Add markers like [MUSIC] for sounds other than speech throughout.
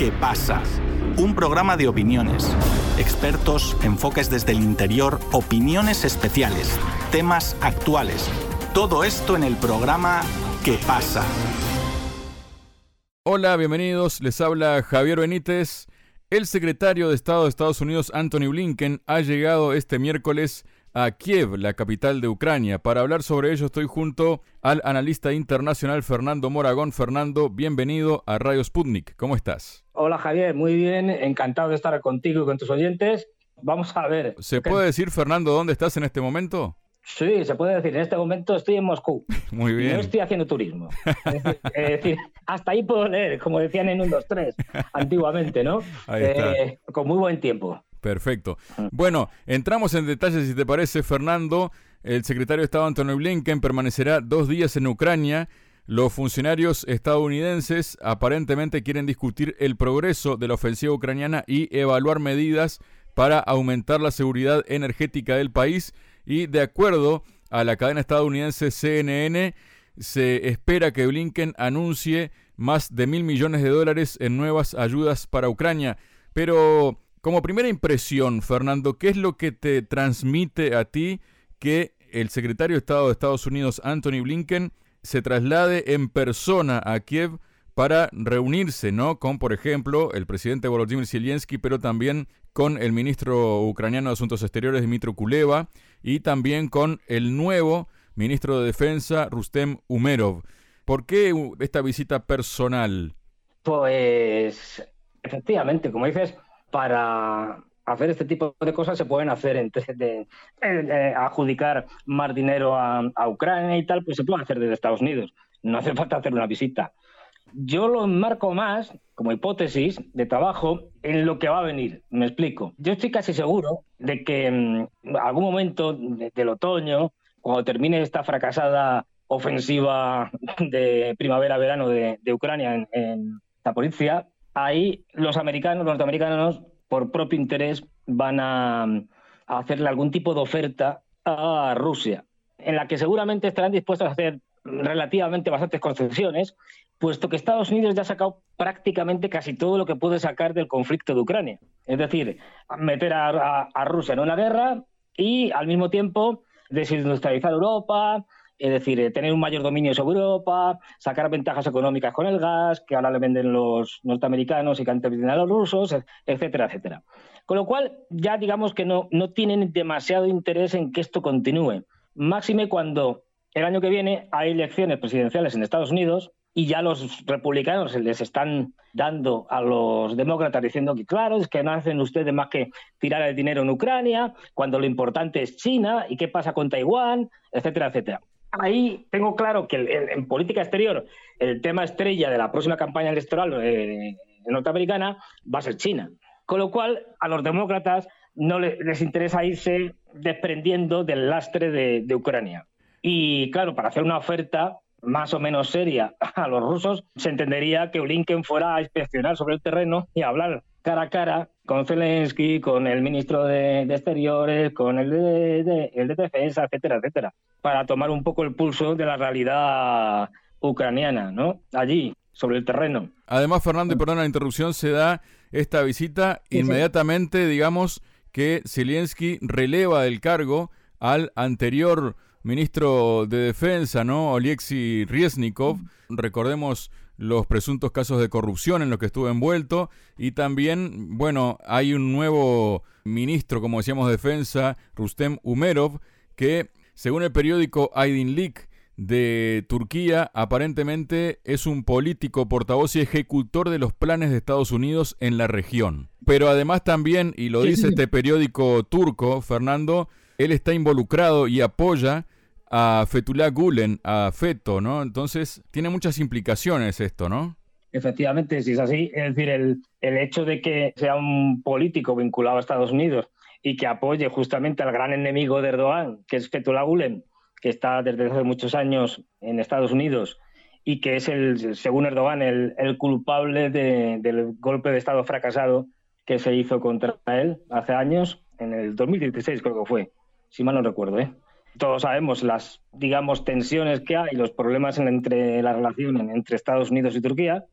¿Qué pasa? Un programa de opiniones, expertos, enfoques desde el interior, opiniones especiales, temas actuales. Todo esto en el programa ¿Qué pasa? Hola, bienvenidos. Les habla Javier Benítez. El secretario de Estado de Estados Unidos, Anthony Blinken, ha llegado este miércoles a Kiev, la capital de Ucrania. Para hablar sobre ello estoy junto al analista internacional Fernando Moragón. Fernando, bienvenido a Radio Sputnik. ¿Cómo estás? Hola Javier, muy bien, encantado de estar contigo y con tus oyentes. Vamos a ver. ¿Se puede decir, Fernando, dónde estás en este momento? Sí, se puede decir. En este momento estoy en Moscú. [LAUGHS] Muy bien. no estoy haciendo turismo. Es decir, hasta ahí puedo leer, como decían en 1, 2, 3, antiguamente, ¿no? Ahí está. Eh, con muy buen tiempo. Perfecto. Bueno, entramos en detalles si te parece, Fernando. El secretario de Estado Anthony Blinken permanecerá dos días en Ucrania. Los funcionarios estadounidenses aparentemente quieren discutir el progreso de la ofensiva ucraniana y evaluar medidas para aumentar la seguridad energética del país. Y de acuerdo a la cadena estadounidense CNN, se espera que Blinken anuncie más de mil millones de dólares en nuevas ayudas para Ucrania. Pero como primera impresión, Fernando, ¿qué es lo que te transmite a ti que el secretario de Estado de Estados Unidos, Anthony Blinken, se traslade en persona a Kiev para reunirse, ¿no? Con, por ejemplo, el presidente Volodymyr Zelensky, pero también con el ministro ucraniano de Asuntos Exteriores, Dmitry Kuleva, y también con el nuevo ministro de Defensa, Rustem Umerov. ¿Por qué esta visita personal? Pues, efectivamente, como dices, para hacer este tipo de cosas se pueden hacer entre de, de, adjudicar más dinero a, a, Ucrania y tal, pues se puede hacer desde Estados Unidos. No hace falta hacer una visita. Yo lo enmarco más como hipótesis de trabajo en lo que va a venir. Me explico. Yo estoy casi seguro de que en algún momento de, del otoño, cuando termine esta fracasada ofensiva de primavera-verano de, de, Ucrania en, en Zaporizhia, ahí los americanos, los norteamericanos, por propio interés, van a, hacerle algún tipo de oferta a Rusia, en la que seguramente estarán dispuestos a hacer relativamente bastantes concesiones, puesto que Estados Unidos ya ha sacado prácticamente casi todo lo que puede sacar del conflicto de Ucrania. Es decir, meter a, a Rusia en una guerra y al mismo tiempo desindustrializar Europa, es decir, tener un mayor dominio sobre Europa, sacar ventajas económicas con el gas, que ahora le venden los norteamericanos y que antes venden a los rusos, etcétera, etcétera. Con lo cual, ya digamos que no, no tienen demasiado interés en que esto continúe. Máxime cuando el año que viene hay elecciones presidenciales en Estados Unidos y ya los republicanos les están dando a los demócratas diciendo que claro, es que no hacen ustedes más que tirar el dinero en Ucrania, cuando lo importante es China y qué pasa con Taiwán, etcétera, etcétera ahí tengo claro que el, en política exterior el tema estrella de la próxima campaña electoral eh, norteamericana va a ser China. Con lo cual, a los demócratas no les, interesa irse desprendiendo del lastre de, Ucrania. Y claro, para hacer una oferta más o menos seria a los rusos, se entendería que Blinken fuera a inspeccionar sobre el terreno y a hablar cara a cara con Zelensky, con el ministro de, Exteriores, con el de, el de Defensa, etcétera, etcétera, para tomar un poco el pulso de la realidad ucraniana, ¿no? Allí, sobre el terreno. Además, Fernando, y perdón la interrupción, se da esta visita sí, inmediatamente, sí. digamos, que Zelensky releva del cargo al anterior ministro de Defensa, ¿no? Oleksiy Riesnikov. Recordemos los presuntos casos de corrupción en los que estuvo envuelto y también, bueno, hay un nuevo ministro, como decíamos, de defensa, Rustem Umerov, que según el periódico Aydınlık de Turquía, aparentemente es un político, portavoz y ejecutor de los planes de Estados Unidos en la región. Pero además también, y lo dice este periódico turco, Fernando, él está involucrado y apoya a Fethullah Gulen, a Feto, ¿no? Entonces, tiene muchas implicaciones esto, ¿no? Efectivamente, si es así, es decir, el, el hecho de que sea un político vinculado a Estados Unidos y que apoye justamente al gran enemigo de Erdogan, que es Fethullah Gulen, que está desde hace muchos años en Estados Unidos y que es, el, según Erdogan, el, el culpable de, del golpe de Estado fracasado que se hizo contra él hace años, en el 2016 creo que fue, si mal no recuerdo, ¿eh? todos sabemos las, digamos, tensiones que hay, los problemas en, entre la relación entre Estados Unidos y Turquía,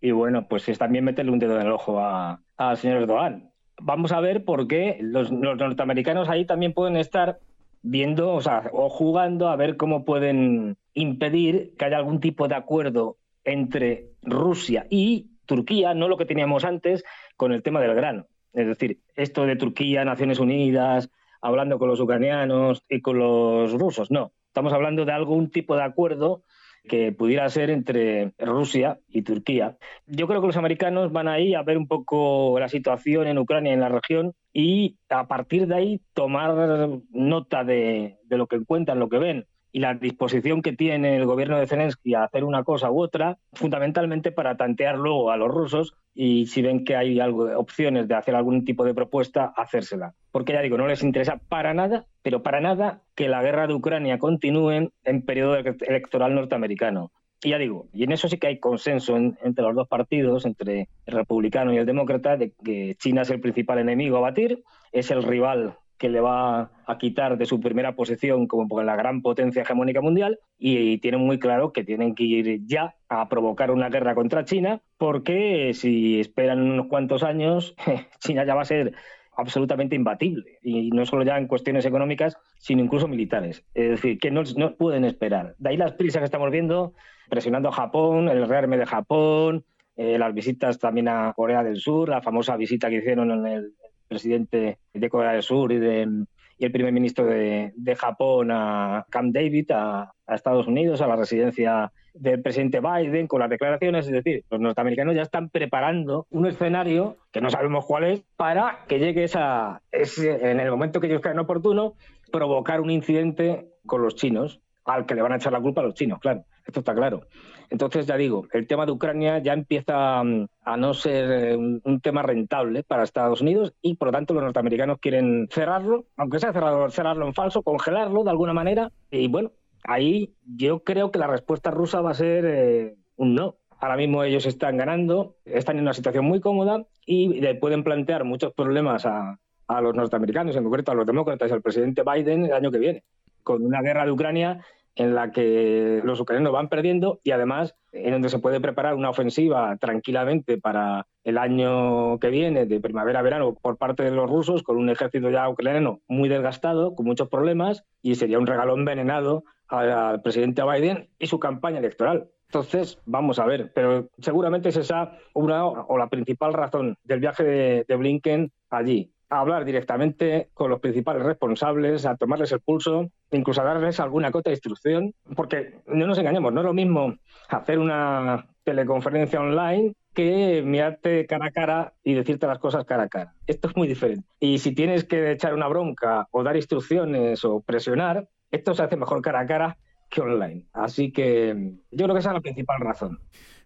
y bueno, pues es también meterle un dedo en el ojo al señor Erdogan. Vamos a ver por qué los, los, norteamericanos ahí también pueden estar viendo, o sea, o jugando a ver cómo pueden impedir que haya algún tipo de acuerdo entre Rusia y Turquía, no lo que teníamos antes con el tema del grano. Es decir, esto de Turquía, Naciones Unidas, hablando con los ucranianos y con los rusos, no. Estamos hablando de algún tipo de acuerdo que pudiera ser entre Rusia y Turquía. Yo creo que los americanos van ahí a ver un poco la situación en Ucrania en la región y a partir de ahí tomar nota de, de lo que encuentran, lo que ven y la disposición que tiene el gobierno de Zelensky a hacer una cosa u otra, fundamentalmente para tantear luego a los rusos y si ven que hay opciones de hacer algún tipo de propuesta, hacérsela. Porque ya digo, no les interesa para nada, pero para nada que la guerra de Ucrania continúe en periodo electoral norteamericano. Y ya digo, y en eso sí que hay consenso entre los dos partidos, entre el republicano y el demócrata, de que China es el principal enemigo a batir, es el rival que le va a quitar de su primera posición como la gran potencia hegemónica mundial y tienen muy claro que tienen que ir ya a provocar una guerra contra China porque si esperan unos cuantos años [LAUGHS] China ya va a ser absolutamente imbatible y no solo ya en cuestiones económicas sino incluso militares. Es decir que no, no pueden esperar. De ahí las prisas que estamos viendo presionando a Japón el rearme de Japón eh, las visitas también a Corea del Sur, la famosa visita que hicieron en el, presidente de Corea del Sur y, el primer ministro de, Japón a Camp David, a, Estados Unidos, a la residencia del presidente Biden, con las declaraciones. Es decir, los norteamericanos ya están preparando un escenario, que no sabemos cuál es, para que llegue esa, ese, en el momento que ellos crean oportuno, provocar un incidente con los chinos, al que le van a echar la culpa a los chinos, claro. Esto está claro. Entonces, ya digo, el tema de Ucrania ya empieza mm, a no ser eh, un, tema rentable para Estados Unidos y, por lo tanto, los norteamericanos quieren cerrarlo, aunque sea cerrarlo, en falso, congelarlo de alguna manera. Y bueno, ahí yo creo que la respuesta rusa va a ser eh, un no. Ahora mismo ellos están ganando, están en una situación muy cómoda y le pueden plantear muchos problemas a, a los norteamericanos, en concreto a los demócratas y al presidente Biden el año que viene, con una guerra de Ucrania en la que los ucranianos van perdiendo y además en donde se puede preparar una ofensiva tranquilamente para el año que viene, de primavera-verano, por parte de los rusos, con un ejército ya ucraniano muy desgastado, con muchos problemas, y sería un regalo envenenado al presidente Biden y su campaña electoral. Entonces, vamos a ver, pero seguramente es esa una o la principal razón del viaje de, de Blinken allí a hablar directamente con los principales responsables, a tomarles el pulso, incluso a darles alguna cota de instrucción, porque no nos engañemos, no es lo mismo hacer una teleconferencia online que mirarte cara a cara y decirte las cosas cara a cara. Esto es muy diferente. Y si tienes que echar una bronca o dar instrucciones o presionar, esto se hace mejor cara a cara que online. Así que yo creo que esa es la principal razón.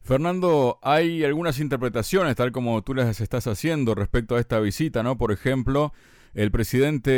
Fernando, hay algunas interpretaciones, tal como tú las estás haciendo respecto a esta visita, ¿no? Por ejemplo, el presidente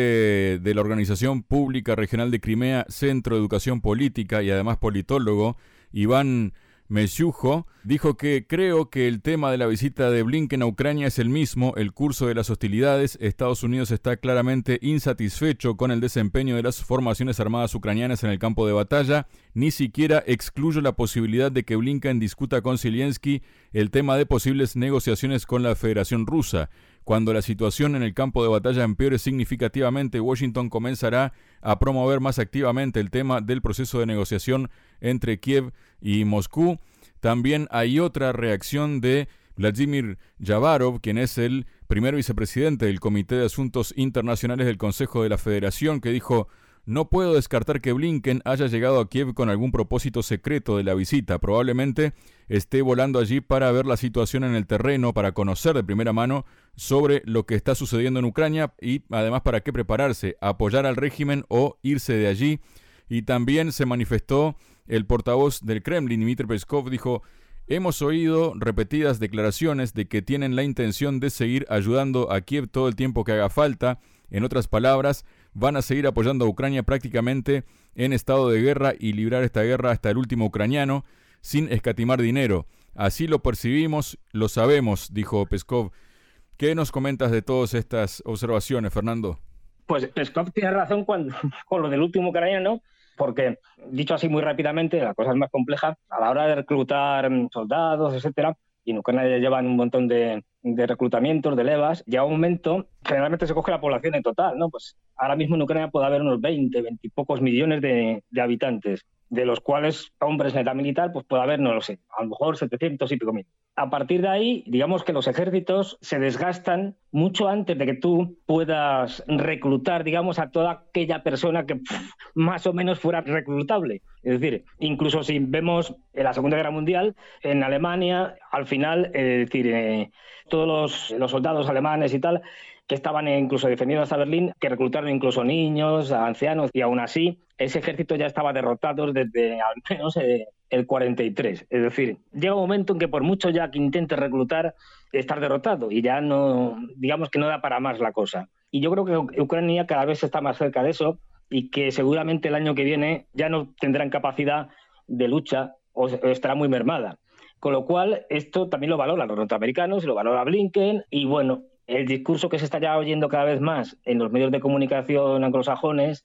de la Organización Pública Regional de Crimea, Centro de Educación Política y además politólogo, Iván Mesiujo dijo que creo que el tema de la visita de Blinken a Ucrania es el mismo, el curso de las hostilidades. Estados Unidos está claramente insatisfecho con el desempeño de las formaciones armadas ucranianas en el campo de batalla. Ni siquiera excluyo la posibilidad de que Blinken discuta con Zelensky el tema de posibles negociaciones con la Federación Rusa. Cuando la situación en el campo de batalla empeore significativamente, Washington comenzará a promover más activamente el tema del proceso de negociación entre Kiev y Moscú. También hay otra reacción de Vladimir Yavarov, quien es el primer vicepresidente del Comité de Asuntos Internacionales del Consejo de la Federación, que dijo no puedo descartar que Blinken haya llegado a Kiev con algún propósito secreto de la visita. Probablemente esté volando allí para ver la situación en el terreno, para conocer de primera mano sobre lo que está sucediendo en Ucrania y además para qué prepararse, apoyar al régimen o irse de allí. Y también se manifestó el portavoz del Kremlin, Dmitry Peskov, dijo, Hemos oído repetidas declaraciones de que tienen la intención de seguir ayudando a Kiev todo el tiempo que haga falta. En otras palabras, van a seguir apoyando a Ucrania prácticamente en estado de guerra y librar esta guerra hasta el último ucraniano sin escatimar dinero. Así lo percibimos, lo sabemos, dijo Peskov. ¿Qué nos comentas de todas estas observaciones, Fernando? Pues Peskov tiene razón cuando, [LAUGHS] con lo del último ucraniano, porque, dicho así muy rápidamente, la cosa es más compleja. A la hora de reclutar mm, soldados, etcétera, y en Ucrania ya llevan un montón de, reclutamientos, de levas, llega un momento, generalmente se coge la población en total, ¿no? Pues ahora mismo en Ucrania puede haber unos 20, 20 y pocos millones de, de habitantes de los cuales hombres en edad militar, pues puede haber, no lo sé, a lo mejor 700 y pico mil. A partir de ahí, digamos que los ejércitos se desgastan mucho antes de que tú puedas reclutar, digamos, a toda aquella persona que más o menos fuera reclutable. Es decir, incluso si vemos en la Segunda Guerra Mundial, en Alemania, al final, es decir, eh, todos los, los soldados alemanes y tal, que estaban incluso defendiendo hasta Berlín, que reclutaron incluso niños, ancianos, y aún así ese ejército ya estaba derrotado desde al menos eh, el 43. Es decir, llega un momento en que por mucho ya que intente reclutar, estar derrotado y ya no, digamos que no da para más la cosa. Y yo creo que Ucrania cada vez está más cerca de eso y que seguramente el año que viene ya no tendrán capacidad de lucha o estará muy mermada. Con lo cual, esto también lo valoran los norteamericanos, lo valora Blinken y bueno, el discurso que se está ya oyendo cada vez más en los medios de comunicación anglosajones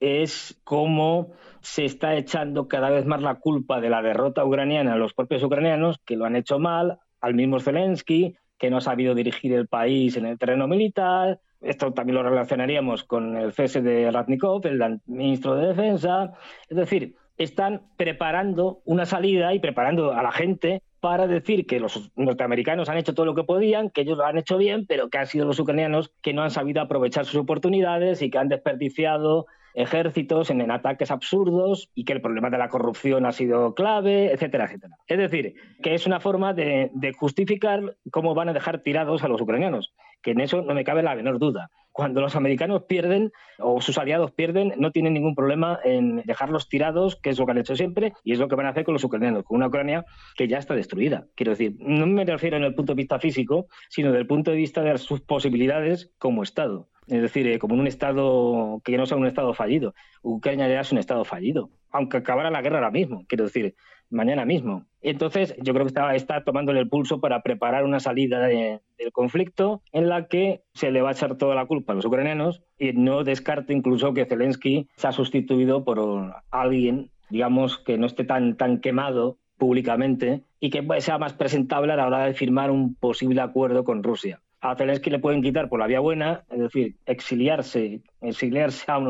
es cómo se está echando cada vez más la culpa de la derrota ucraniana a los propios ucranianos, que lo han hecho mal, al mismo Zelensky, que no ha sabido dirigir el país en el terreno militar. Esto también lo relacionaríamos con el cese de Ratnikov, el ministro de Defensa. Es decir, están preparando una salida y preparando a la gente para decir que los norteamericanos han hecho todo lo que podían, que ellos lo han hecho bien, pero que han sido los ucranianos que no han sabido aprovechar sus oportunidades y que han desperdiciado ejércitos en, ataques absurdos y que el problema de la corrupción ha sido clave, etcétera, etcétera. Es decir, que es una forma de, de justificar cómo van a dejar tirados a los ucranianos, que en eso no me cabe la menor duda cuando los americanos pierden o sus aliados pierden, no tienen ningún problema en dejarlos tirados, que es lo que han hecho siempre, y es lo que van a hacer con los ucranianos, con una Ucrania que ya está destruida. Quiero decir, no me refiero en el punto de vista físico, sino desde el punto de vista de sus posibilidades como Estado. Es decir, eh, como un Estado que no sea un Estado fallido. Ucrania ya es un Estado fallido, aunque acabara la guerra ahora mismo. Quiero decir, mañana mismo. Entonces, yo creo que está, está tomándole el pulso para preparar una salida del conflicto en la que se le va a echar toda la culpa a los ucranianos y no descarte incluso que Zelensky se ha sustituido por alguien, digamos, que no esté tan, tan quemado públicamente y que sea más presentable a la hora de firmar un posible acuerdo con Rusia. A Zelensky le pueden quitar por la vía buena, es decir, exiliarse, exiliarse a, a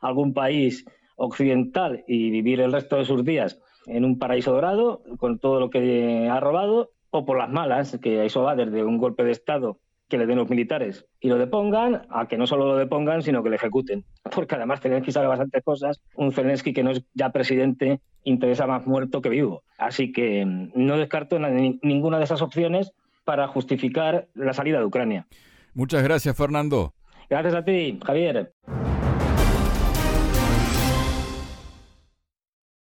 algún país occidental y vivir el resto de sus días en un paraíso dorado con todo lo que ha robado, o por las malas, que eso va desde un golpe de Estado que le den los militares y lo depongan, a que no solo lo depongan, sino que lo ejecuten. Porque además Zelensky sabe bastantes cosas. Un Zelensky que no es ya presidente interesa más muerto que vivo. Así que mm, no descarto ninguna de esas opciones para justificar la salida de Ucrania. Muchas gracias, Fernando. Gracias a ti, Javier.